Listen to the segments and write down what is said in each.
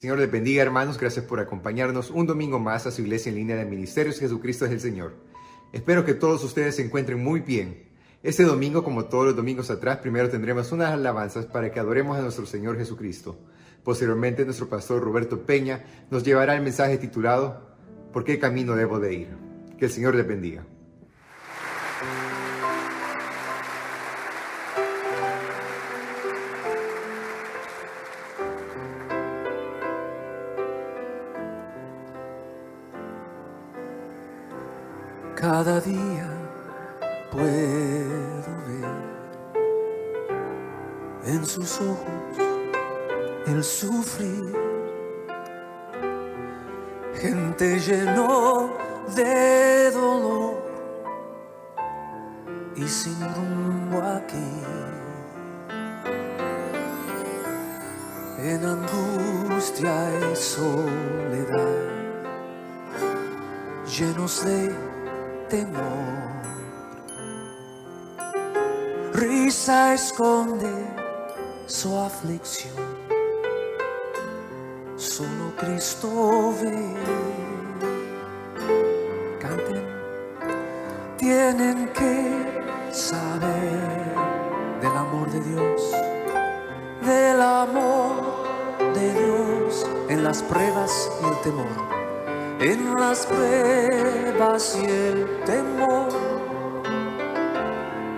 Señor les bendiga, hermanos. Gracias por acompañarnos un domingo más a su iglesia en línea de Ministerios Jesucristo es el Señor. Espero que todos ustedes se encuentren muy bien. Este domingo, como todos los domingos atrás, primero tendremos unas alabanzas para que adoremos a nuestro Señor Jesucristo. Posteriormente, nuestro pastor Roberto Peña nos llevará el mensaje titulado ¿Por qué camino debo de ir? Que el Señor les bendiga. Cada día puedo ver en sus ojos el sufrir. Gente lleno de dolor y sin rumbo aquí. En angustia y soledad, llenos de temor. Risa esconde su aflicción, solo Cristo ve. Canten, tienen que saber del amor de Dios, del amor de Dios en las pruebas y el temor en las pruebas y el temor,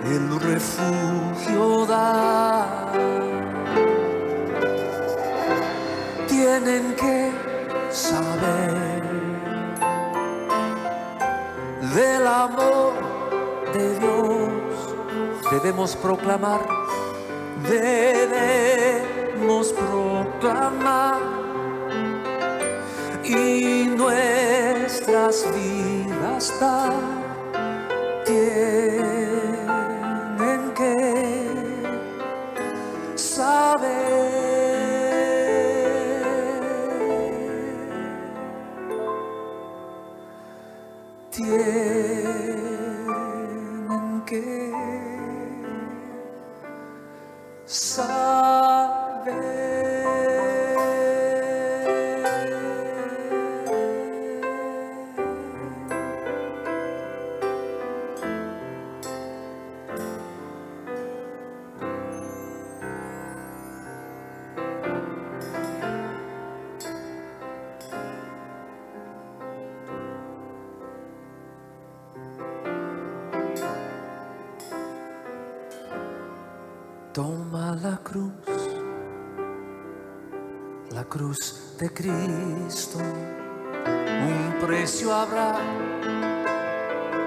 el refugio da. Tienen que saber del amor de Dios, debemos proclamar, debemos proclamar. Y nuestras vidas dar tienen Toma la cruz, la cruz de Cristo, un precio habrá,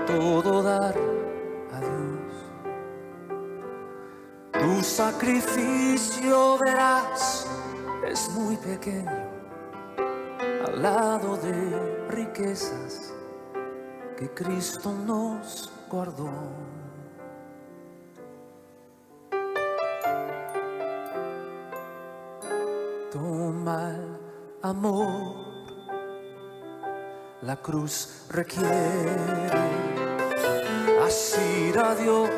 todo dar a Dios. Tu sacrificio verás es muy pequeño al lado de riquezas que Cristo nos guardó. Cruz requiere asir a Dios,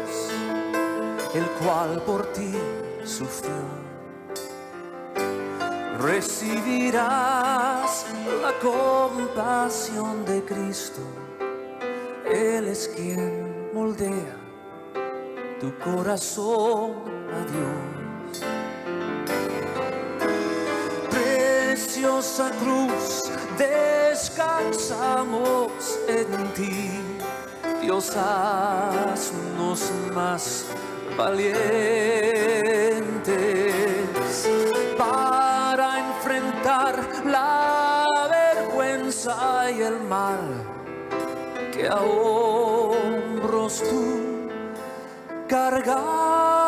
el cual por ti sufrió. Recibirás la compasión de Cristo. Él es quien moldea tu corazón a Dios. Preciosa cruz, descansamos en ti. Dios, haznos más valientes para enfrentar la vergüenza y el mal que a hombros tú cargaste.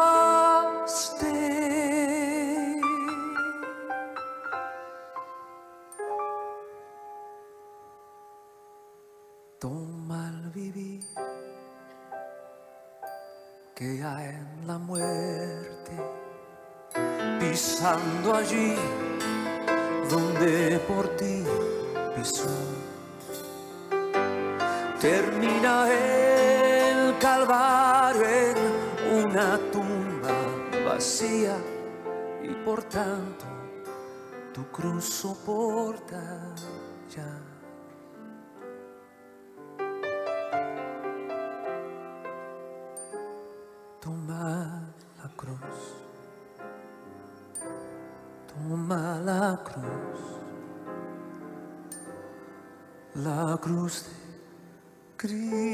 Que hay en la muerte, pisando allí donde por ti pisó. Termina el calvario en una tumba vacía y por tanto tu cruz soporta ya. De Cristo.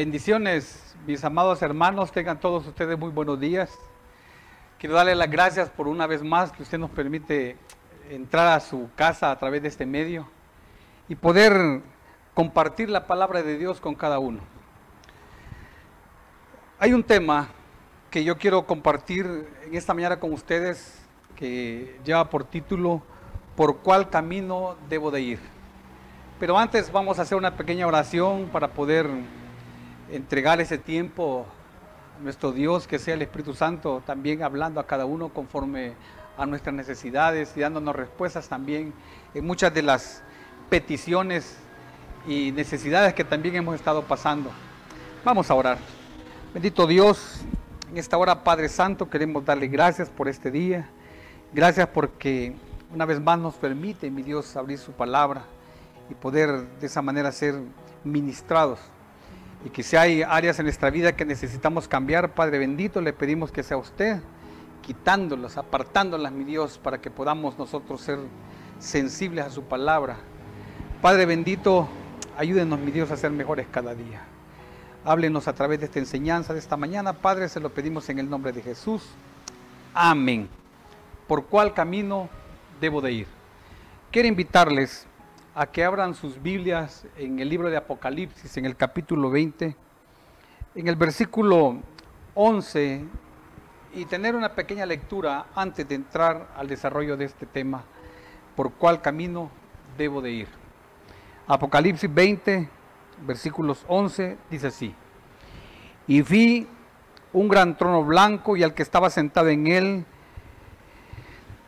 Bendiciones, mis amados hermanos, tengan todos ustedes muy buenos días. Quiero darle las gracias por una vez más que usted nos permite entrar a su casa a través de este medio y poder compartir la palabra de Dios con cada uno. Hay un tema que yo quiero compartir en esta mañana con ustedes que lleva por título ¿Por cuál camino debo de ir? Pero antes vamos a hacer una pequeña oración para poder entregar ese tiempo a nuestro Dios, que sea el Espíritu Santo también hablando a cada uno conforme a nuestras necesidades y dándonos respuestas también en muchas de las peticiones y necesidades que también hemos estado pasando. Vamos a orar. Bendito Dios, en esta hora Padre Santo queremos darle gracias por este día. Gracias porque una vez más nos permite, mi Dios, abrir su palabra y poder de esa manera ser ministrados y que si hay áreas en nuestra vida que necesitamos cambiar, Padre bendito, le pedimos que sea usted quitándolas, apartándolas, mi Dios, para que podamos nosotros ser sensibles a su palabra. Padre bendito, ayúdenos, mi Dios, a ser mejores cada día. Háblenos a través de esta enseñanza de esta mañana, Padre, se lo pedimos en el nombre de Jesús. Amén. ¿Por cuál camino debo de ir? Quiero invitarles a que abran sus Biblias en el libro de Apocalipsis, en el capítulo 20, en el versículo 11, y tener una pequeña lectura antes de entrar al desarrollo de este tema, por cuál camino debo de ir. Apocalipsis 20, versículos 11, dice así, y vi un gran trono blanco y al que estaba sentado en él,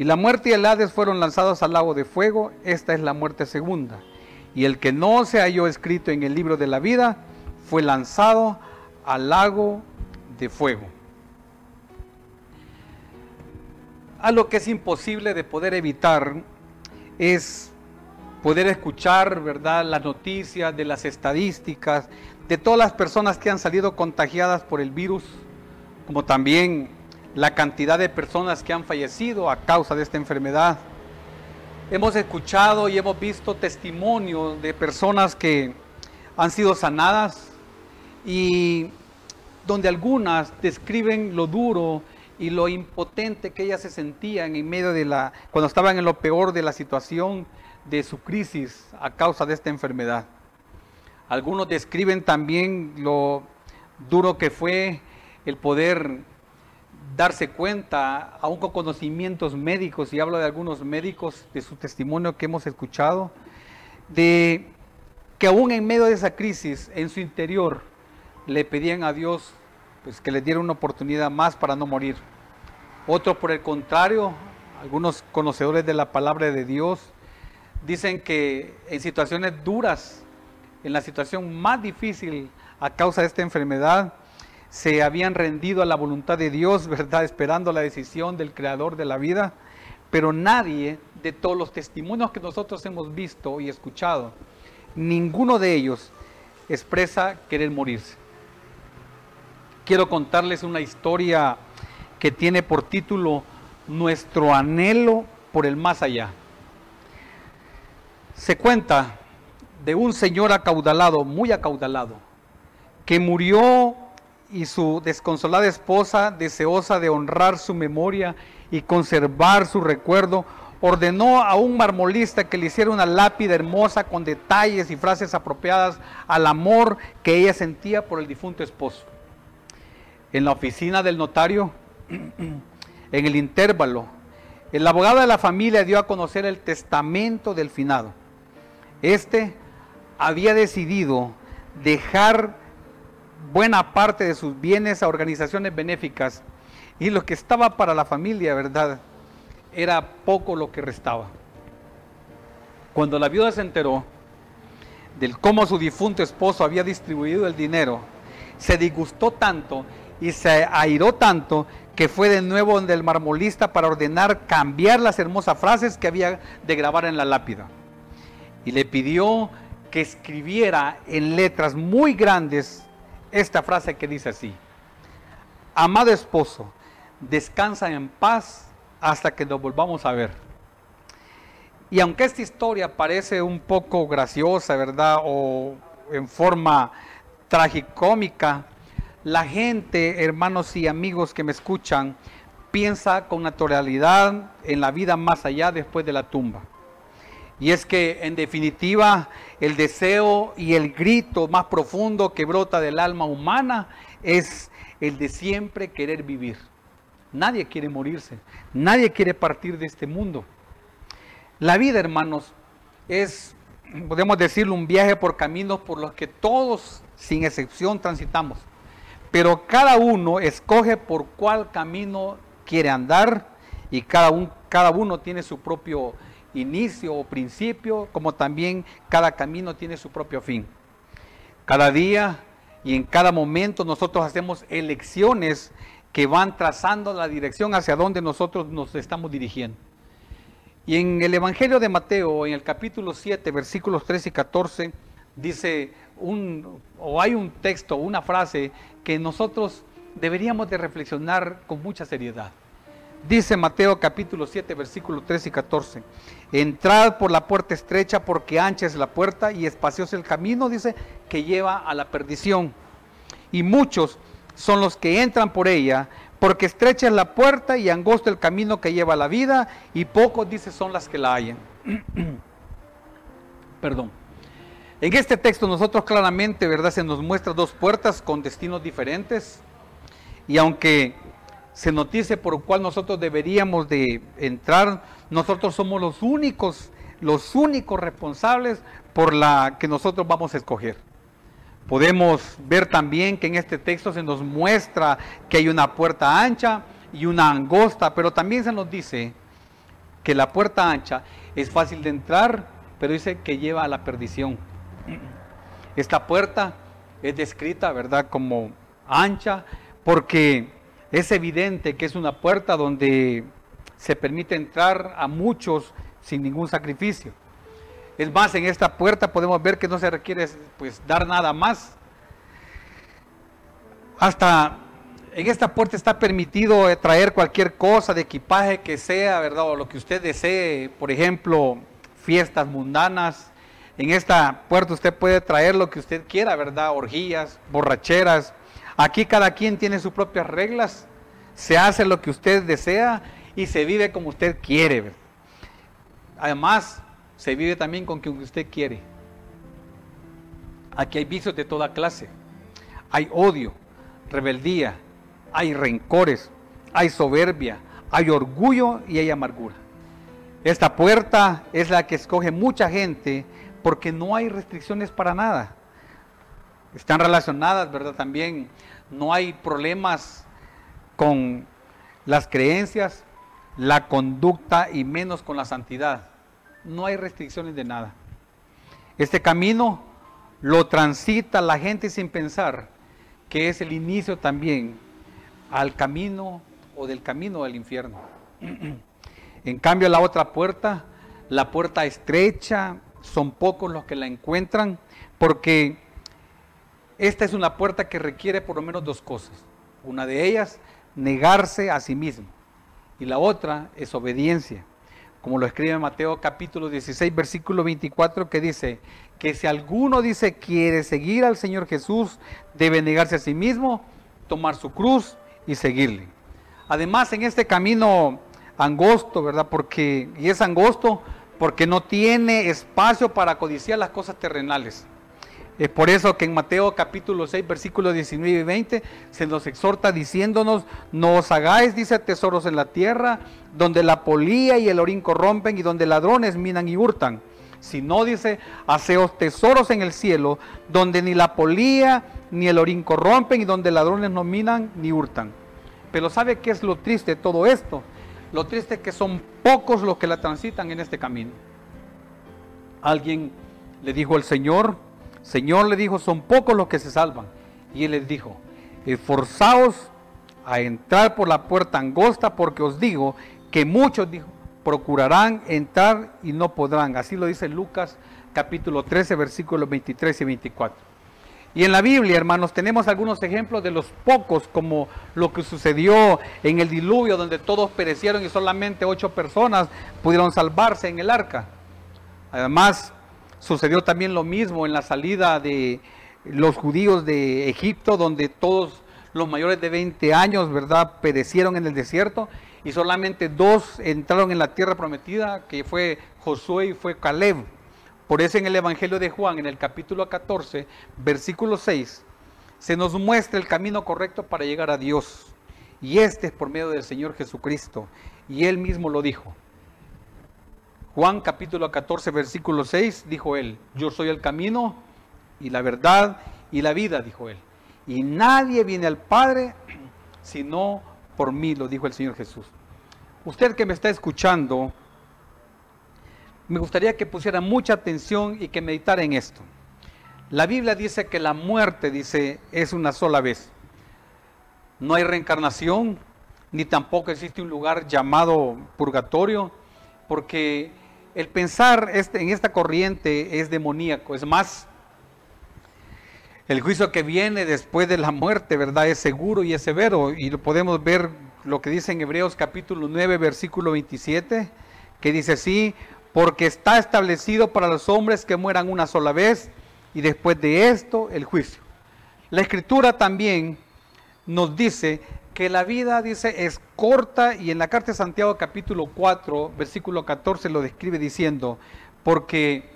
Y la muerte y el Hades fueron lanzados al lago de fuego, esta es la muerte segunda. Y el que no se halló escrito en el libro de la vida fue lanzado al lago de fuego. Algo que es imposible de poder evitar es poder escuchar, ¿verdad?, las noticias de las estadísticas de todas las personas que han salido contagiadas por el virus, como también la cantidad de personas que han fallecido a causa de esta enfermedad. Hemos escuchado y hemos visto testimonios de personas que han sido sanadas y donde algunas describen lo duro y lo impotente que ellas se sentían en medio de la cuando estaban en lo peor de la situación de su crisis a causa de esta enfermedad. Algunos describen también lo duro que fue el poder darse cuenta, aún con conocimientos médicos, y hablo de algunos médicos, de su testimonio que hemos escuchado, de que aún en medio de esa crisis, en su interior, le pedían a Dios pues, que le diera una oportunidad más para no morir. Otros, por el contrario, algunos conocedores de la palabra de Dios, dicen que en situaciones duras, en la situación más difícil a causa de esta enfermedad, se habían rendido a la voluntad de Dios, ¿verdad? Esperando la decisión del creador de la vida. Pero nadie de todos los testimonios que nosotros hemos visto y escuchado, ninguno de ellos expresa querer morirse. Quiero contarles una historia que tiene por título nuestro anhelo por el más allá. Se cuenta de un señor acaudalado, muy acaudalado, que murió y su desconsolada esposa, deseosa de honrar su memoria y conservar su recuerdo, ordenó a un marmolista que le hiciera una lápida hermosa con detalles y frases apropiadas al amor que ella sentía por el difunto esposo. En la oficina del notario, en el intervalo, el abogado de la familia dio a conocer el testamento del finado. Este había decidido dejar buena parte de sus bienes a organizaciones benéficas y lo que estaba para la familia, ¿verdad? Era poco lo que restaba. Cuando la viuda se enteró del cómo su difunto esposo había distribuido el dinero, se disgustó tanto y se airó tanto que fue de nuevo donde el marmolista para ordenar cambiar las hermosas frases que había de grabar en la lápida. Y le pidió que escribiera en letras muy grandes esta frase que dice así, amado esposo, descansa en paz hasta que nos volvamos a ver. Y aunque esta historia parece un poco graciosa, ¿verdad? O en forma tragicómica, la gente, hermanos y amigos que me escuchan, piensa con naturalidad en la vida más allá después de la tumba. Y es que en definitiva el deseo y el grito más profundo que brota del alma humana es el de siempre querer vivir. Nadie quiere morirse, nadie quiere partir de este mundo. La vida, hermanos, es, podemos decirlo, un viaje por caminos por los que todos, sin excepción, transitamos. Pero cada uno escoge por cuál camino quiere andar y cada, un, cada uno tiene su propio inicio o principio, como también cada camino tiene su propio fin. Cada día y en cada momento nosotros hacemos elecciones que van trazando la dirección hacia donde nosotros nos estamos dirigiendo. Y en el Evangelio de Mateo, en el capítulo 7, versículos 13 y 14, dice un, o hay un texto, una frase que nosotros deberíamos de reflexionar con mucha seriedad. Dice Mateo capítulo 7, versículos 13 y 14. Entrad por la puerta estrecha porque ancha es la puerta y espacioso el camino, dice, que lleva a la perdición. Y muchos son los que entran por ella, porque estrecha es la puerta y angosto el camino que lleva a la vida, y pocos, dice, son las que la hallan. Perdón. En este texto nosotros claramente, ¿verdad? Se nos muestra dos puertas con destinos diferentes. Y aunque se notice por cuál nosotros deberíamos de entrar, nosotros somos los únicos, los únicos responsables por la que nosotros vamos a escoger. Podemos ver también que en este texto se nos muestra que hay una puerta ancha y una angosta, pero también se nos dice que la puerta ancha es fácil de entrar, pero dice que lleva a la perdición. Esta puerta es descrita, ¿verdad?, como ancha, porque es evidente que es una puerta donde se permite entrar a muchos sin ningún sacrificio. Es más, en esta puerta podemos ver que no se requiere pues dar nada más. Hasta en esta puerta está permitido traer cualquier cosa de equipaje que sea, ¿verdad? O lo que usted desee, por ejemplo, fiestas mundanas. En esta puerta usted puede traer lo que usted quiera, ¿verdad? Orgías, borracheras, Aquí cada quien tiene sus propias reglas, se hace lo que usted desea y se vive como usted quiere. Además, se vive también con quien usted quiere. Aquí hay vicios de toda clase. Hay odio, rebeldía, hay rencores, hay soberbia, hay orgullo y hay amargura. Esta puerta es la que escoge mucha gente porque no hay restricciones para nada. Están relacionadas, ¿verdad? También no hay problemas con las creencias, la conducta y menos con la santidad. No hay restricciones de nada. Este camino lo transita la gente sin pensar que es el inicio también al camino o del camino del infierno. En cambio la otra puerta, la puerta estrecha, son pocos los que la encuentran porque esta es una puerta que requiere por lo menos dos cosas. Una de ellas, negarse a sí mismo. y la otra es obediencia. Como lo escribe Mateo capítulo 16, versículo 24, que dice que si alguno dice quiere seguir al Señor Jesús, debe negarse a sí mismo, tomar su cruz y seguirle. Además, en este camino angosto, ¿verdad? Porque, y es angosto porque no tiene espacio para codiciar las cosas terrenales. Es por eso que en Mateo capítulo 6, versículos 19 y 20 se nos exhorta diciéndonos, no os hagáis, dice, tesoros en la tierra, donde la polía y el orín corrompen y donde ladrones minan y hurtan. Si no, dice, haceos tesoros en el cielo, donde ni la polía ni el orín corrompen y donde ladrones no minan ni hurtan. Pero ¿sabe qué es lo triste de todo esto? Lo triste es que son pocos los que la transitan en este camino. Alguien le dijo al Señor, Señor le dijo, son pocos los que se salvan. Y él les dijo, esforzaos a entrar por la puerta angosta porque os digo que muchos, dijo, procurarán entrar y no podrán. Así lo dice Lucas capítulo 13, versículos 23 y 24. Y en la Biblia, hermanos, tenemos algunos ejemplos de los pocos, como lo que sucedió en el diluvio, donde todos perecieron y solamente ocho personas pudieron salvarse en el arca. Además, Sucedió también lo mismo en la salida de los judíos de Egipto, donde todos los mayores de 20 años, ¿verdad?, perecieron en el desierto y solamente dos entraron en la tierra prometida, que fue Josué y fue Caleb. Por eso en el Evangelio de Juan, en el capítulo 14, versículo 6, se nos muestra el camino correcto para llegar a Dios. Y este es por medio del Señor Jesucristo. Y Él mismo lo dijo. Juan capítulo 14, versículo 6, dijo él, yo soy el camino y la verdad y la vida, dijo él. Y nadie viene al Padre sino por mí, lo dijo el Señor Jesús. Usted que me está escuchando, me gustaría que pusiera mucha atención y que meditara en esto. La Biblia dice que la muerte, dice, es una sola vez. No hay reencarnación, ni tampoco existe un lugar llamado purgatorio, porque el pensar este, en esta corriente es demoníaco. Es más, el juicio que viene después de la muerte, ¿verdad? Es seguro y es severo. Y lo podemos ver lo que dice en Hebreos capítulo 9, versículo 27, que dice así, porque está establecido para los hombres que mueran una sola vez y después de esto el juicio. La escritura también nos dice que la vida, dice, es corta y en la carta de Santiago capítulo 4, versículo 14 lo describe diciendo, porque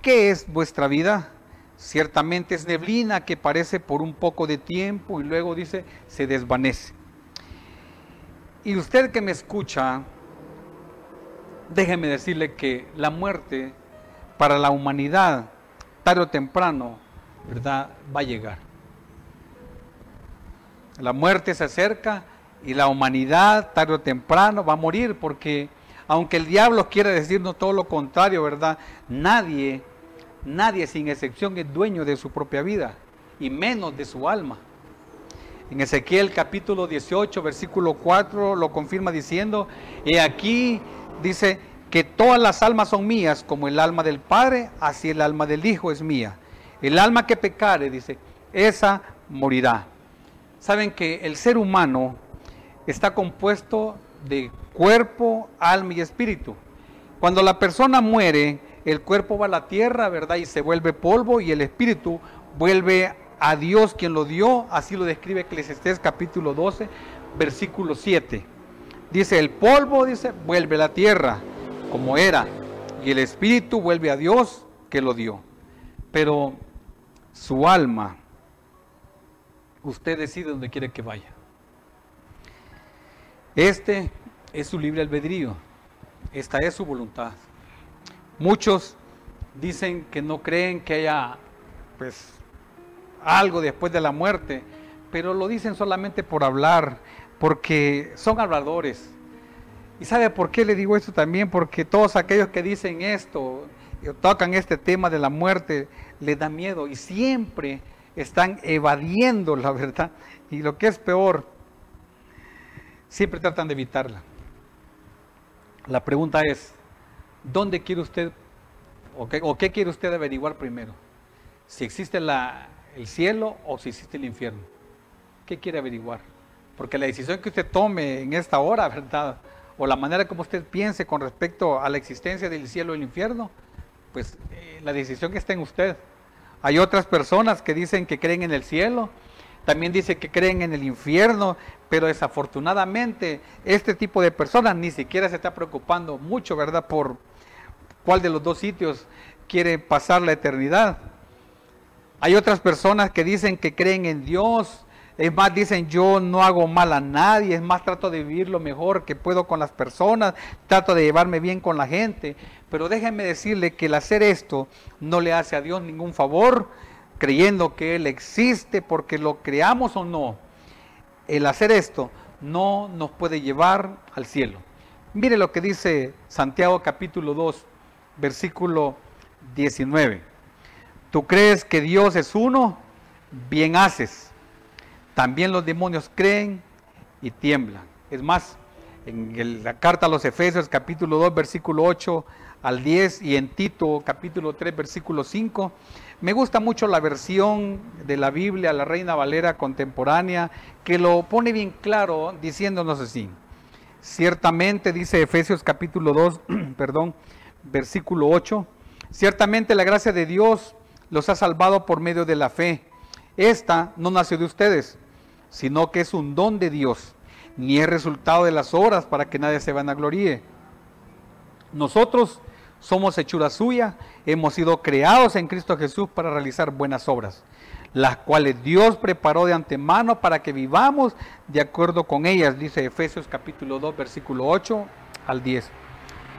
¿qué es vuestra vida? Ciertamente es neblina que parece por un poco de tiempo y luego dice, se desvanece. Y usted que me escucha, déjeme decirle que la muerte para la humanidad, tarde o temprano, ¿verdad? Va a llegar. La muerte se acerca y la humanidad tarde o temprano va a morir porque aunque el diablo quiera decirnos todo lo contrario, ¿verdad? Nadie, nadie sin excepción es dueño de su propia vida y menos de su alma. En Ezequiel capítulo 18, versículo 4 lo confirma diciendo, y aquí dice que todas las almas son mías, como el alma del Padre, así el alma del Hijo es mía. El alma que pecare, dice, esa morirá. Saben que el ser humano está compuesto de cuerpo, alma y espíritu. Cuando la persona muere, el cuerpo va a la tierra, ¿verdad? Y se vuelve polvo y el espíritu vuelve a Dios quien lo dio. Así lo describe Eclesiastés capítulo 12, versículo 7. Dice, el polvo, dice, vuelve a la tierra como era. Y el espíritu vuelve a Dios que lo dio. Pero su alma usted decide dónde quiere que vaya. Este es su libre albedrío, esta es su voluntad. Muchos dicen que no creen que haya pues algo después de la muerte, pero lo dicen solamente por hablar, porque son habladores. ¿Y sabe por qué le digo esto también? Porque todos aquellos que dicen esto, tocan este tema de la muerte, les da miedo y siempre están evadiendo la verdad. Y lo que es peor, siempre tratan de evitarla. La pregunta es, ¿dónde quiere usted o qué, quiere usted averiguar primero? Si existe el cielo o si existe el infierno. ¿Qué quiere averiguar? Porque la decisión que usted tome en esta hora, ¿verdad? O la manera como usted piense con respecto a la existencia del cielo y el infierno, pues eh, la decisión que está en usted. Hay otras personas que dicen que creen en el cielo, también dice que creen en el infierno, pero desafortunadamente este tipo de personas ni siquiera se está preocupando mucho, ¿verdad? Por cuál de los dos sitios quiere pasar la eternidad. Hay otras personas que dicen que creen en Dios, es más, dicen yo no hago mal a nadie, es más, trato de vivir lo mejor que puedo con las personas, trato de llevarme bien con la gente, pero déjenme decirle que el hacer esto no le hace a Dios ningún favor, creyendo que Él existe porque lo creamos o no. El hacer esto no nos puede llevar al cielo. Mire lo que dice Santiago capítulo 2, versículo 19. ¿Tú crees que Dios es uno? Bien haces. También los demonios creen y tiemblan. Es más, en la carta a los Efesios capítulo 2, versículo 8 al 10 y en Tito capítulo 3, versículo 5. Me gusta mucho la versión de la Biblia, la Reina Valera contemporánea, que lo pone bien claro diciéndonos así. Ciertamente, dice Efesios capítulo 2, perdón, versículo 8, ciertamente la gracia de Dios los ha salvado por medio de la fe. Esta no nació de ustedes, sino que es un don de Dios, ni es resultado de las obras para que nadie se vanagloríe. Nosotros somos hechura suya, hemos sido creados en Cristo Jesús para realizar buenas obras, las cuales Dios preparó de antemano para que vivamos de acuerdo con ellas, dice Efesios capítulo 2, versículo 8 al 10.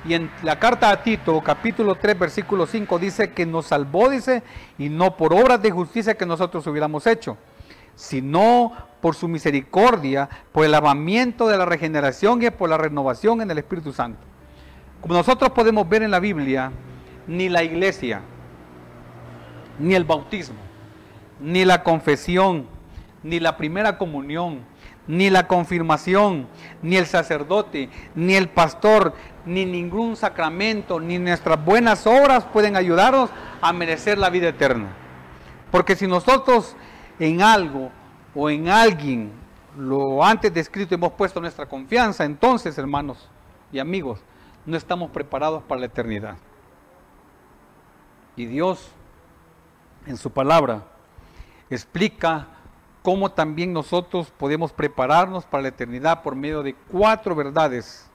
Y en la carta a Tito, capítulo 3, versículo 5, dice que nos salvó, dice, y no por obras de justicia que nosotros hubiéramos hecho, sino por su misericordia, por el lavamiento de la regeneración y por la renovación en el Espíritu Santo. Como nosotros podemos ver en la Biblia, ni la iglesia, ni el bautismo, ni la confesión, ni la primera comunión, ni la confirmación, ni el sacerdote, ni el pastor, ni ningún sacramento, ni nuestras buenas obras pueden ayudarnos a merecer la vida eterna. Porque si nosotros en algo o en alguien, lo antes descrito, hemos puesto nuestra confianza, entonces, hermanos y amigos, no estamos preparados para la eternidad. Y Dios, en su palabra, explica cómo también nosotros podemos prepararnos para la eternidad por medio de cuatro verdades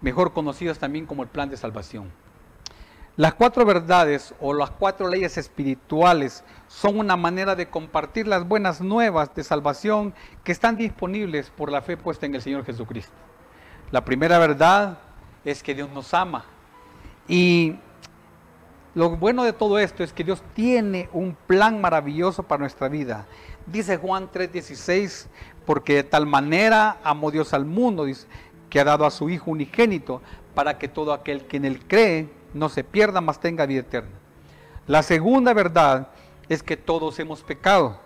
mejor conocidas también como el plan de salvación. Las cuatro verdades o las cuatro leyes espirituales son una manera de compartir las buenas nuevas de salvación que están disponibles por la fe puesta en el Señor Jesucristo. La primera verdad es que Dios nos ama. Y lo bueno de todo esto es que Dios tiene un plan maravilloso para nuestra vida. Dice Juan 3:16, porque de tal manera amó Dios al mundo, dice, que ha dado a su Hijo unigénito, para que todo aquel que en él cree no se pierda, mas tenga vida eterna. La segunda verdad es que todos hemos pecado.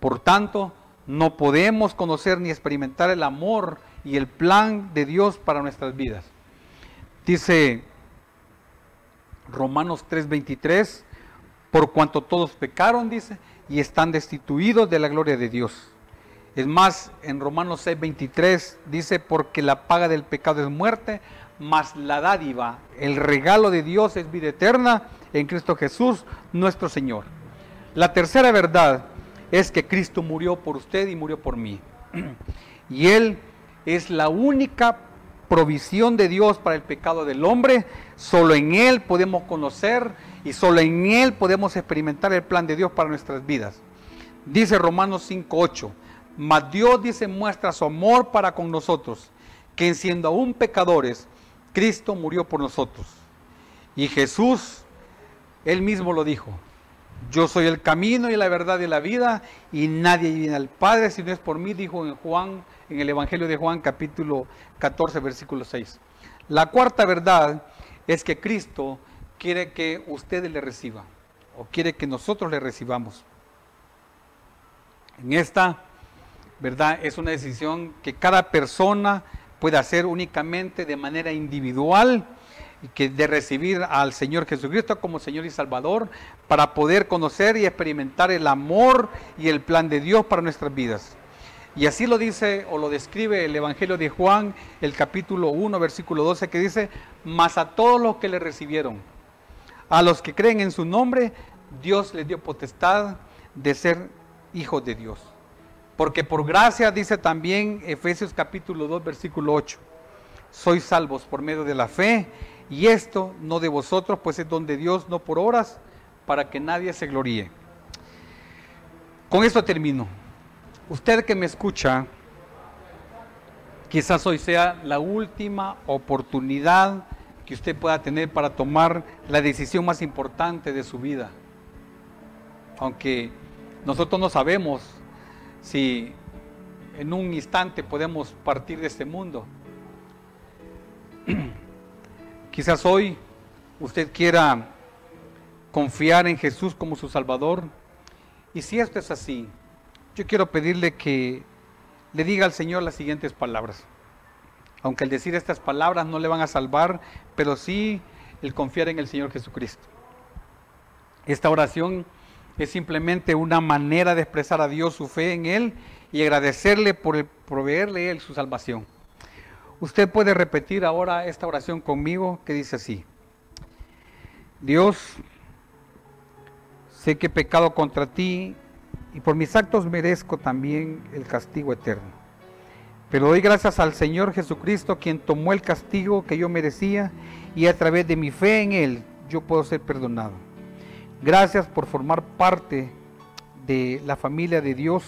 Por tanto, no podemos conocer ni experimentar el amor y el plan de Dios para nuestras vidas. Dice Romanos 3:23, por cuanto todos pecaron, dice, y están destituidos de la gloria de Dios. Es más, en Romanos 6:23 dice, porque la paga del pecado es muerte, mas la dádiva, el regalo de Dios es vida eterna en Cristo Jesús, nuestro Señor. La tercera verdad es que Cristo murió por usted y murió por mí. Y Él es la única provisión de Dios para el pecado del hombre. Solo en Él podemos conocer y solo en Él podemos experimentar el plan de Dios para nuestras vidas. Dice Romanos 5:8 mas Dios dice muestra su amor para con nosotros, que siendo aún pecadores, Cristo murió por nosotros. Y Jesús, él mismo lo dijo, yo soy el camino y la verdad y la vida, y nadie viene al Padre si no es por mí, dijo en Juan, en el Evangelio de Juan, capítulo 14, versículo 6. La cuarta verdad es que Cristo quiere que ustedes le reciban, o quiere que nosotros le recibamos. En esta ¿verdad? Es una decisión que cada persona puede hacer únicamente de manera individual que de recibir al Señor Jesucristo como Señor y Salvador para poder conocer y experimentar el amor y el plan de Dios para nuestras vidas. Y así lo dice o lo describe el Evangelio de Juan, el capítulo 1, versículo 12, que dice, mas a todos los que le recibieron, a los que creen en su nombre, Dios les dio potestad de ser hijos de Dios. Porque por gracia, dice también Efesios capítulo 2, versículo 8, sois salvos por medio de la fe, y esto no de vosotros, pues es donde Dios, no por horas, para que nadie se gloríe. Con esto termino. Usted que me escucha, quizás hoy sea la última oportunidad que usted pueda tener para tomar la decisión más importante de su vida. Aunque nosotros no sabemos si en un instante podemos partir de este mundo. Quizás hoy usted quiera confiar en Jesús como su Salvador. Y si esto es así, yo quiero pedirle que le diga al Señor las siguientes palabras. Aunque el decir estas palabras no le van a salvar, pero sí el confiar en el Señor Jesucristo. Esta oración es simplemente una manera de expresar a Dios su fe en Él y agradecerle por proveerle Él su salvación. Usted puede repetir ahora esta oración conmigo que dice así. Dios, sé que he pecado contra ti y por mis actos merezco también el castigo eterno. Pero doy gracias al Señor Jesucristo, quien tomó el castigo que yo merecía y a través de mi fe en Él yo puedo ser perdonado. Gracias por formar parte de la familia de Dios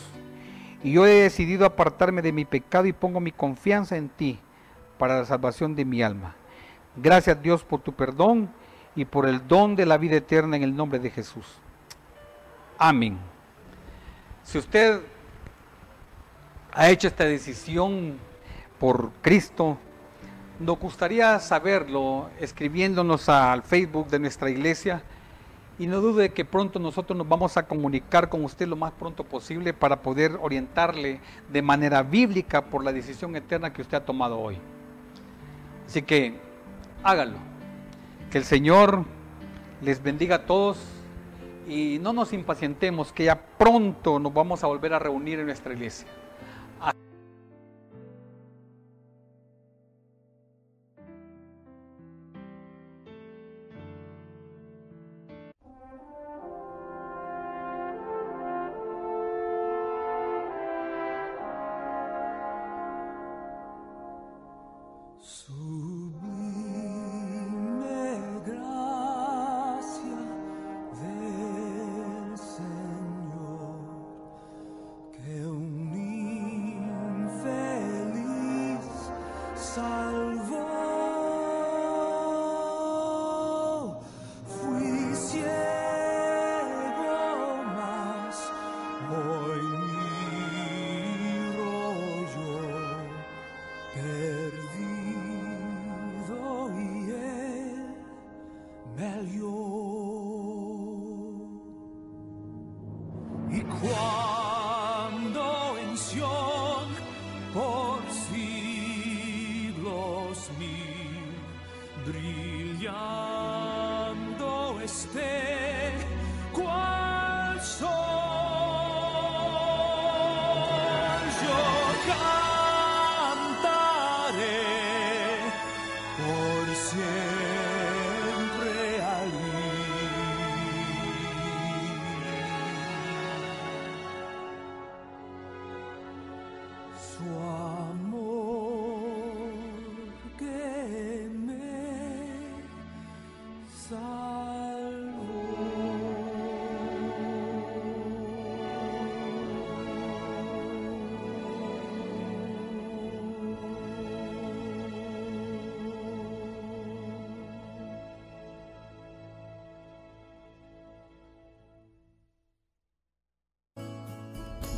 y yo he decidido apartarme de mi pecado y pongo mi confianza en ti para la salvación de mi alma. Gracias Dios por tu perdón y por el don de la vida eterna en el nombre de Jesús. Amén. Si usted ha hecho esta decisión por Cristo, nos gustaría saberlo escribiéndonos al Facebook de nuestra iglesia y no dude que pronto nosotros nos vamos a comunicar con usted lo más pronto posible para poder orientarle de manera bíblica por la decisión eterna que usted ha tomado hoy. Así que hágalo. Que el Señor les bendiga a todos y no nos impacientemos, que ya pronto nos vamos a volver a reunir en nuestra iglesia. So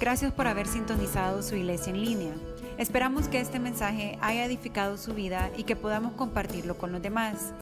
Gracias por haber sintonizado su iglesia en línea. Esperamos que este mensaje haya edificado su vida y que podamos compartirlo con los demás.